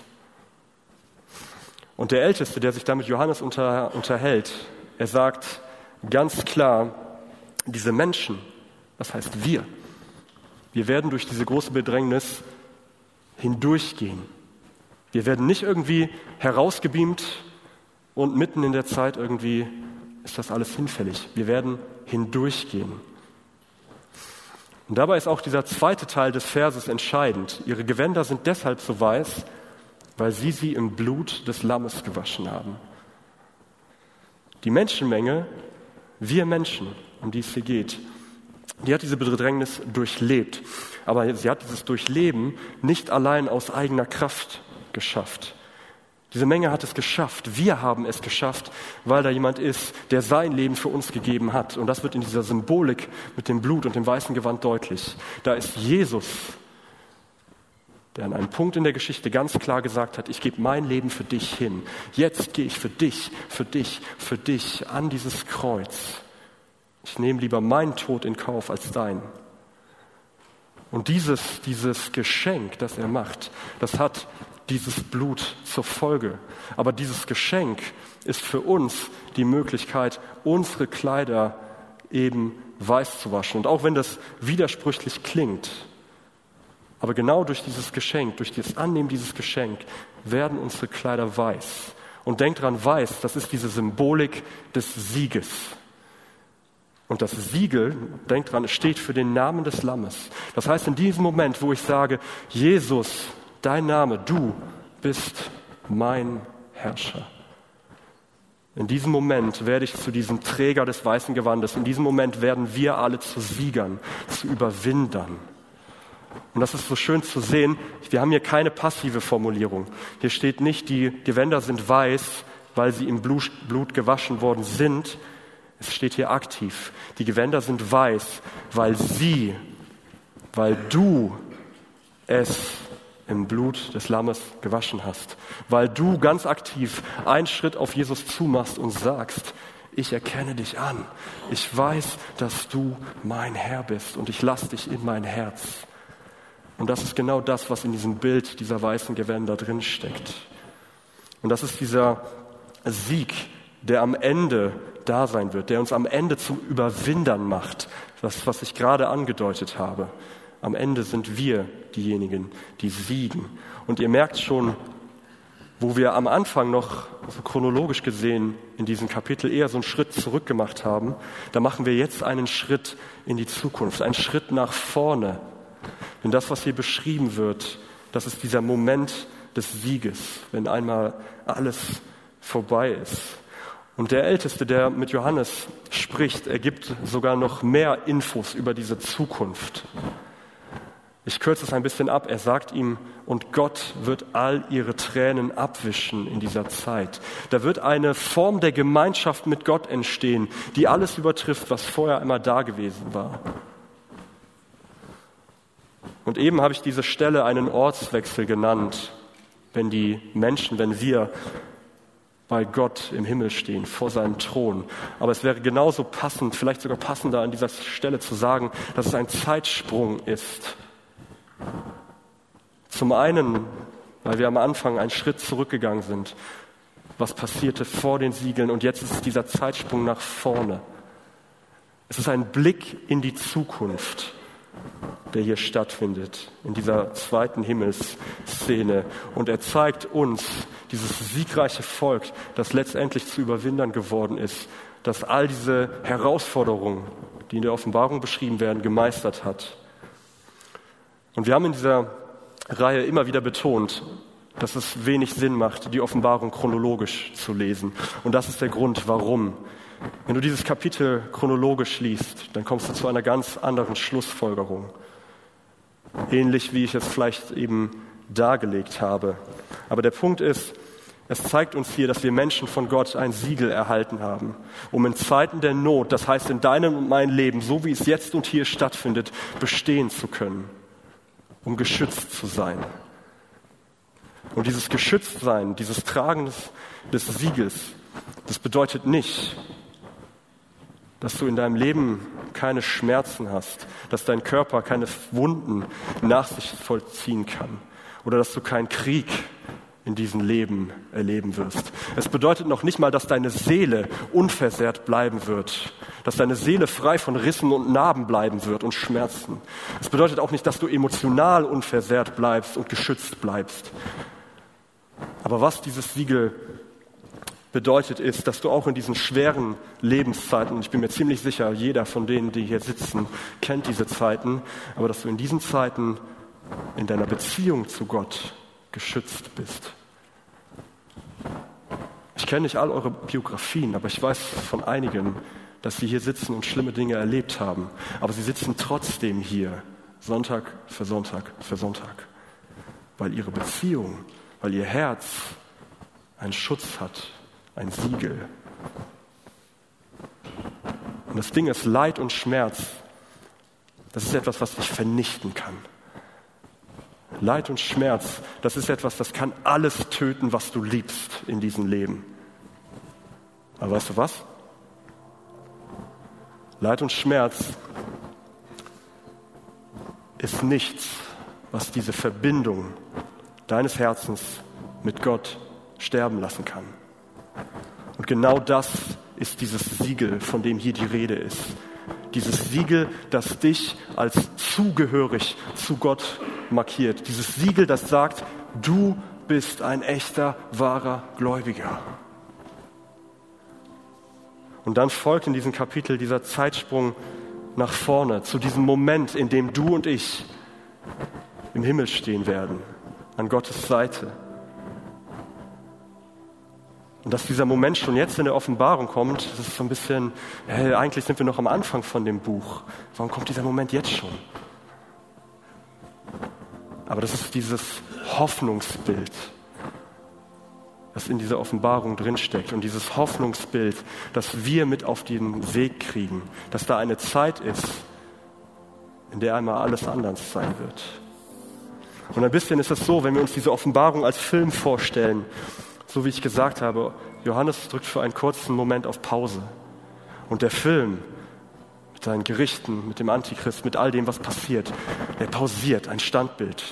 Und der Älteste, der sich damit Johannes unter, unterhält, er sagt ganz klar, diese Menschen, das heißt wir, wir werden durch diese große Bedrängnis hindurchgehen. Wir werden nicht irgendwie herausgebeamt und mitten in der Zeit irgendwie ist das alles hinfällig. Wir werden hindurchgehen. Und dabei ist auch dieser zweite Teil des Verses entscheidend. Ihre Gewänder sind deshalb so weiß, weil sie sie im Blut des Lammes gewaschen haben. Die Menschenmenge, wir Menschen, um die es hier geht, die hat diese Bedrängnis durchlebt. Aber sie hat dieses Durchleben nicht allein aus eigener Kraft geschafft. Diese Menge hat es geschafft. Wir haben es geschafft, weil da jemand ist, der sein Leben für uns gegeben hat. Und das wird in dieser Symbolik mit dem Blut und dem weißen Gewand deutlich. Da ist Jesus, der an einem Punkt in der Geschichte ganz klar gesagt hat, ich gebe mein Leben für dich hin. Jetzt gehe ich für dich, für dich, für dich an dieses Kreuz. Ich nehme lieber meinen Tod in Kauf als deinen. Und dieses, dieses Geschenk, das er macht, das hat dieses Blut zur Folge. Aber dieses Geschenk ist für uns die Möglichkeit, unsere Kleider eben weiß zu waschen. Und auch wenn das widersprüchlich klingt, aber genau durch dieses Geschenk, durch das Annehmen dieses Geschenk, werden unsere Kleider weiß. Und denkt dran, weiß, das ist diese Symbolik des Sieges. Und das Siegel, denkt dran, steht für den Namen des Lammes. Das heißt, in diesem Moment, wo ich sage, Jesus, dein Name, du bist mein Herrscher. In diesem Moment werde ich zu diesem Träger des weißen Gewandes. In diesem Moment werden wir alle zu Siegern, zu Überwindern. Und das ist so schön zu sehen. Wir haben hier keine passive Formulierung. Hier steht nicht, die Gewänder sind weiß, weil sie im Blut, gewaschen worden sind. Es steht hier aktiv. Die Gewänder sind weiß, weil sie, weil du es im Blut des Lammes gewaschen hast, weil du ganz aktiv einen Schritt auf Jesus zumachst und sagst, ich erkenne dich an, ich weiß, dass du mein Herr bist und ich lasse dich in mein Herz. Und das ist genau das, was in diesem Bild dieser weißen Gewänder drin steckt. Und das ist dieser Sieg, der am Ende da sein wird, der uns am Ende zum Überwindern macht, das, was ich gerade angedeutet habe. Am Ende sind wir diejenigen, die siegen. Und ihr merkt schon, wo wir am Anfang noch also chronologisch gesehen in diesem Kapitel eher so einen Schritt zurück gemacht haben, da machen wir jetzt einen Schritt in die Zukunft, einen Schritt nach vorne. Denn das, was hier beschrieben wird, das ist dieser Moment des Sieges, wenn einmal alles vorbei ist. Und der Älteste, der mit Johannes spricht, er gibt sogar noch mehr Infos über diese Zukunft. Ich kürze es ein bisschen ab. Er sagt ihm, und Gott wird all ihre Tränen abwischen in dieser Zeit. Da wird eine Form der Gemeinschaft mit Gott entstehen, die alles übertrifft, was vorher immer da gewesen war. Und eben habe ich diese Stelle einen Ortswechsel genannt, wenn die Menschen, wenn wir bei Gott im Himmel stehen, vor seinem Thron. Aber es wäre genauso passend, vielleicht sogar passender an dieser Stelle zu sagen, dass es ein Zeitsprung ist zum einen, weil wir am Anfang einen Schritt zurückgegangen sind, was passierte vor den Siegeln und jetzt ist es dieser Zeitsprung nach vorne. Es ist ein Blick in die Zukunft, der hier stattfindet, in dieser zweiten Himmelsszene. Und er zeigt uns dieses siegreiche Volk, das letztendlich zu Überwindern geworden ist, das all diese Herausforderungen, die in der Offenbarung beschrieben werden, gemeistert hat. Und wir haben in dieser Reihe immer wieder betont, dass es wenig Sinn macht, die Offenbarung chronologisch zu lesen. Und das ist der Grund, warum. Wenn du dieses Kapitel chronologisch liest, dann kommst du zu einer ganz anderen Schlussfolgerung. Ähnlich wie ich es vielleicht eben dargelegt habe. Aber der Punkt ist, es zeigt uns hier, dass wir Menschen von Gott ein Siegel erhalten haben, um in Zeiten der Not, das heißt in deinem und meinem Leben, so wie es jetzt und hier stattfindet, bestehen zu können um geschützt zu sein. Und dieses Geschütztsein, dieses Tragen des, des Sieges, das bedeutet nicht, dass du in deinem Leben keine Schmerzen hast, dass dein Körper keine Wunden nach sich vollziehen kann oder dass du keinen Krieg in diesem Leben erleben wirst. Es bedeutet noch nicht mal, dass deine Seele unversehrt bleiben wird, dass deine Seele frei von Rissen und Narben bleiben wird und Schmerzen. Es bedeutet auch nicht, dass du emotional unversehrt bleibst und geschützt bleibst. Aber was dieses Siegel bedeutet, ist, dass du auch in diesen schweren Lebenszeiten, ich bin mir ziemlich sicher, jeder von denen, die hier sitzen, kennt diese Zeiten, aber dass du in diesen Zeiten in deiner Beziehung zu Gott geschützt bist. Ich kenne nicht all eure Biografien, aber ich weiß von einigen, dass sie hier sitzen und schlimme Dinge erlebt haben. Aber sie sitzen trotzdem hier, Sonntag für Sonntag für Sonntag, weil ihre Beziehung, weil ihr Herz einen Schutz hat, ein Siegel. Und das Ding ist Leid und Schmerz. Das ist etwas, was dich vernichten kann. Leid und Schmerz, das ist etwas, das kann alles töten, was du liebst in diesem Leben. Aber weißt du was? Leid und Schmerz ist nichts, was diese Verbindung deines Herzens mit Gott sterben lassen kann. Und genau das ist dieses Siegel, von dem hier die Rede ist. Dieses Siegel, das dich als zugehörig zu Gott markiert. Dieses Siegel, das sagt, du bist ein echter, wahrer Gläubiger. Und dann folgt in diesem Kapitel dieser Zeitsprung nach vorne, zu diesem Moment, in dem du und ich im Himmel stehen werden, an Gottes Seite. Und dass dieser Moment schon jetzt in der Offenbarung kommt, das ist so ein bisschen, hey, eigentlich sind wir noch am Anfang von dem Buch. Warum kommt dieser Moment jetzt schon? Aber das ist dieses Hoffnungsbild, das in dieser Offenbarung drinsteckt. Und dieses Hoffnungsbild, das wir mit auf den Weg kriegen, dass da eine Zeit ist, in der einmal alles anders sein wird. Und ein bisschen ist es so, wenn wir uns diese Offenbarung als Film vorstellen, so wie ich gesagt habe, Johannes drückt für einen kurzen Moment auf Pause. Und der Film mit seinen Gerichten, mit dem Antichrist, mit all dem, was passiert, der pausiert, ein Standbild.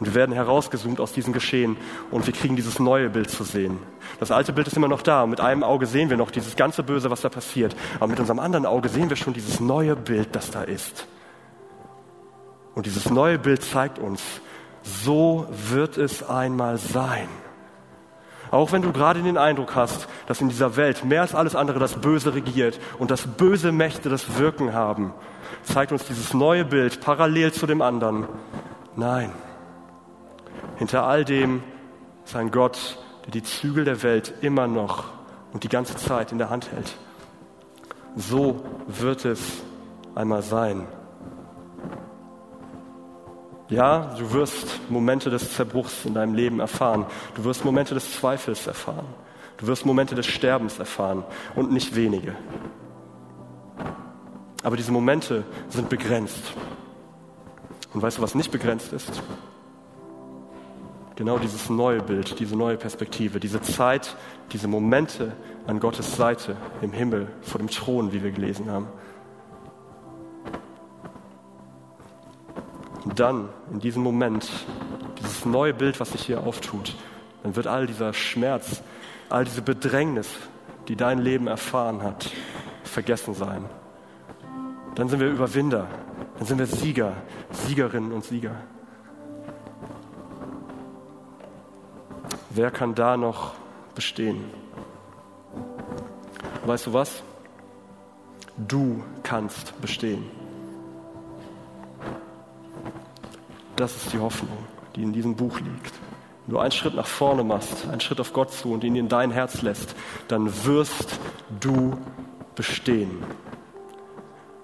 Und wir werden herausgezoomt aus diesem Geschehen und wir kriegen dieses neue Bild zu sehen. Das alte Bild ist immer noch da. Mit einem Auge sehen wir noch dieses ganze Böse, was da passiert. Aber mit unserem anderen Auge sehen wir schon dieses neue Bild, das da ist. Und dieses neue Bild zeigt uns, so wird es einmal sein. Auch wenn du gerade den Eindruck hast, dass in dieser Welt mehr als alles andere das Böse regiert und dass böse Mächte das Wirken haben, zeigt uns dieses neue Bild parallel zu dem anderen. Nein, hinter all dem ist ein Gott, der die Zügel der Welt immer noch und die ganze Zeit in der Hand hält. So wird es einmal sein. Ja, du wirst Momente des Zerbruchs in deinem Leben erfahren. Du wirst Momente des Zweifels erfahren. Du wirst Momente des Sterbens erfahren und nicht wenige. Aber diese Momente sind begrenzt. Und weißt du, was nicht begrenzt ist? Genau dieses neue Bild, diese neue Perspektive, diese Zeit, diese Momente an Gottes Seite im Himmel, vor dem Thron, wie wir gelesen haben. Und dann, in diesem Moment, dieses neue Bild, was sich hier auftut, dann wird all dieser Schmerz, all diese Bedrängnis, die dein Leben erfahren hat, vergessen sein. Dann sind wir Überwinder, dann sind wir Sieger, Siegerinnen und Sieger. Wer kann da noch bestehen? Weißt du was? Du kannst bestehen. Das ist die Hoffnung, die in diesem Buch liegt. Wenn du einen Schritt nach vorne machst, einen Schritt auf Gott zu und ihn in dein Herz lässt, dann wirst du bestehen.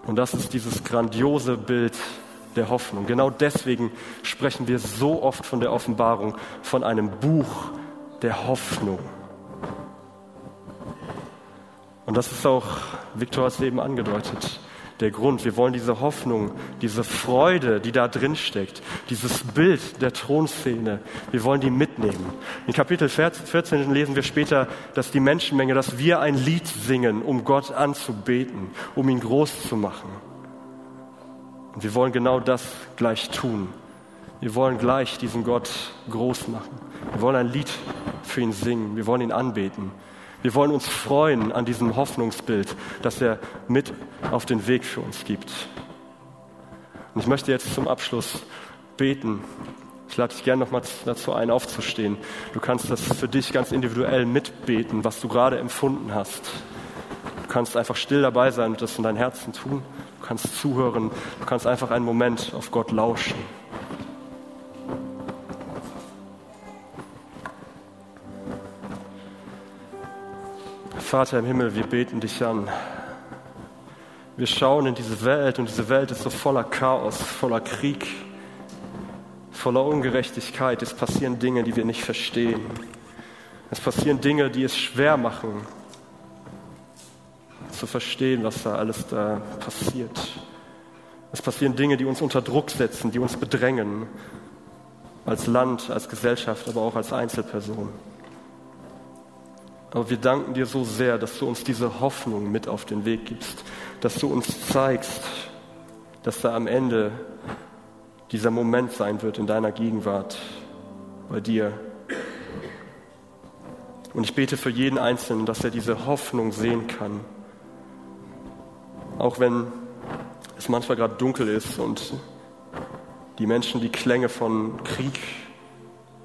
Und das ist dieses grandiose Bild der Hoffnung. Genau deswegen sprechen wir so oft von der Offenbarung, von einem Buch der Hoffnung. Und das ist auch, Viktor hat es eben angedeutet, der Grund. Wir wollen diese Hoffnung, diese Freude, die da drin steckt, dieses Bild der Thronszene, wir wollen die mitnehmen. In Kapitel 14 lesen wir später, dass die Menschenmenge, dass wir ein Lied singen, um Gott anzubeten, um ihn groß zu machen. Und wir wollen genau das gleich tun. Wir wollen gleich diesen Gott groß machen. Wir wollen ein Lied für ihn singen. Wir wollen ihn anbeten. Wir wollen uns freuen an diesem Hoffnungsbild, das er mit auf den Weg für uns gibt. Und ich möchte jetzt zum Abschluss beten. Ich lade dich gerne nochmal dazu ein, aufzustehen. Du kannst das für dich ganz individuell mitbeten, was du gerade empfunden hast. Du kannst einfach still dabei sein und das in dein Herzen tun. Du kannst zuhören. Du kannst einfach einen Moment auf Gott lauschen. Vater im Himmel, wir beten dich an. Wir schauen in diese Welt und diese Welt ist so voller Chaos, voller Krieg, voller Ungerechtigkeit. Es passieren Dinge, die wir nicht verstehen. Es passieren Dinge, die es schwer machen, zu verstehen, was da alles da passiert. Es passieren Dinge, die uns unter Druck setzen, die uns bedrängen, als Land, als Gesellschaft, aber auch als Einzelperson. Aber wir danken dir so sehr, dass du uns diese Hoffnung mit auf den Weg gibst, dass du uns zeigst, dass da am Ende dieser Moment sein wird in deiner Gegenwart bei dir. Und ich bete für jeden Einzelnen, dass er diese Hoffnung sehen kann. Auch wenn es manchmal gerade dunkel ist und die Menschen die Klänge von Krieg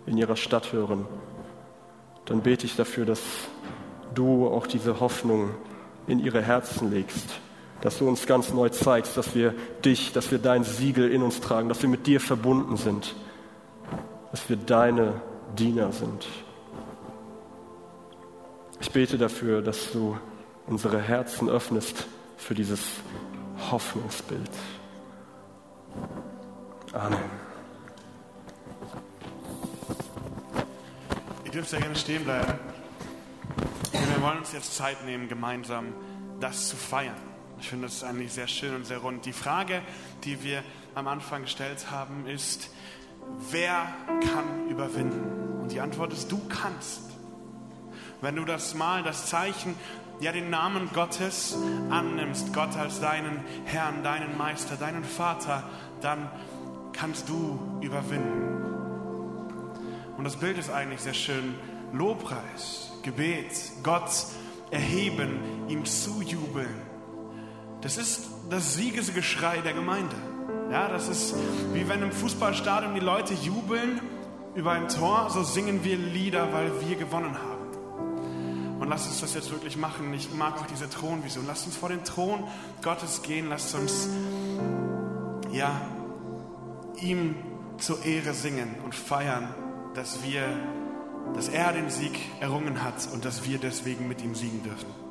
in ihrer Stadt hören, dann bete ich dafür, dass du auch diese Hoffnung in ihre Herzen legst, dass du uns ganz neu zeigst, dass wir dich, dass wir dein Siegel in uns tragen, dass wir mit dir verbunden sind, dass wir deine Diener sind. Ich bete dafür, dass du unsere Herzen öffnest für dieses Hoffnungsbild. Amen. Ihr dürft sehr gerne stehen bleiben. Wir wollen uns jetzt Zeit nehmen, gemeinsam das zu feiern. Ich finde, das eigentlich sehr schön und sehr rund. Die Frage, die wir am Anfang gestellt haben, ist, wer kann überwinden? Und die Antwort ist, du kannst. Wenn du das Mal, das Zeichen, ja den Namen Gottes annimmst, Gott als deinen Herrn, deinen Meister, deinen Vater, dann kannst du überwinden. Und das Bild ist eigentlich sehr schön. Lobpreis, Gebet, Gott erheben, ihm zujubeln. Das ist das Siegesgeschrei der Gemeinde. Ja, das ist wie wenn im Fußballstadion die Leute jubeln über ein Tor, so singen wir Lieder, weil wir gewonnen haben. Und lasst uns das jetzt wirklich machen. Ich mag auch diese Thronvision. Lasst uns vor den Thron Gottes gehen. Lasst uns, ja, ihm zur Ehre singen und feiern, dass wir, dass er den Sieg errungen hat und dass wir deswegen mit ihm siegen dürfen.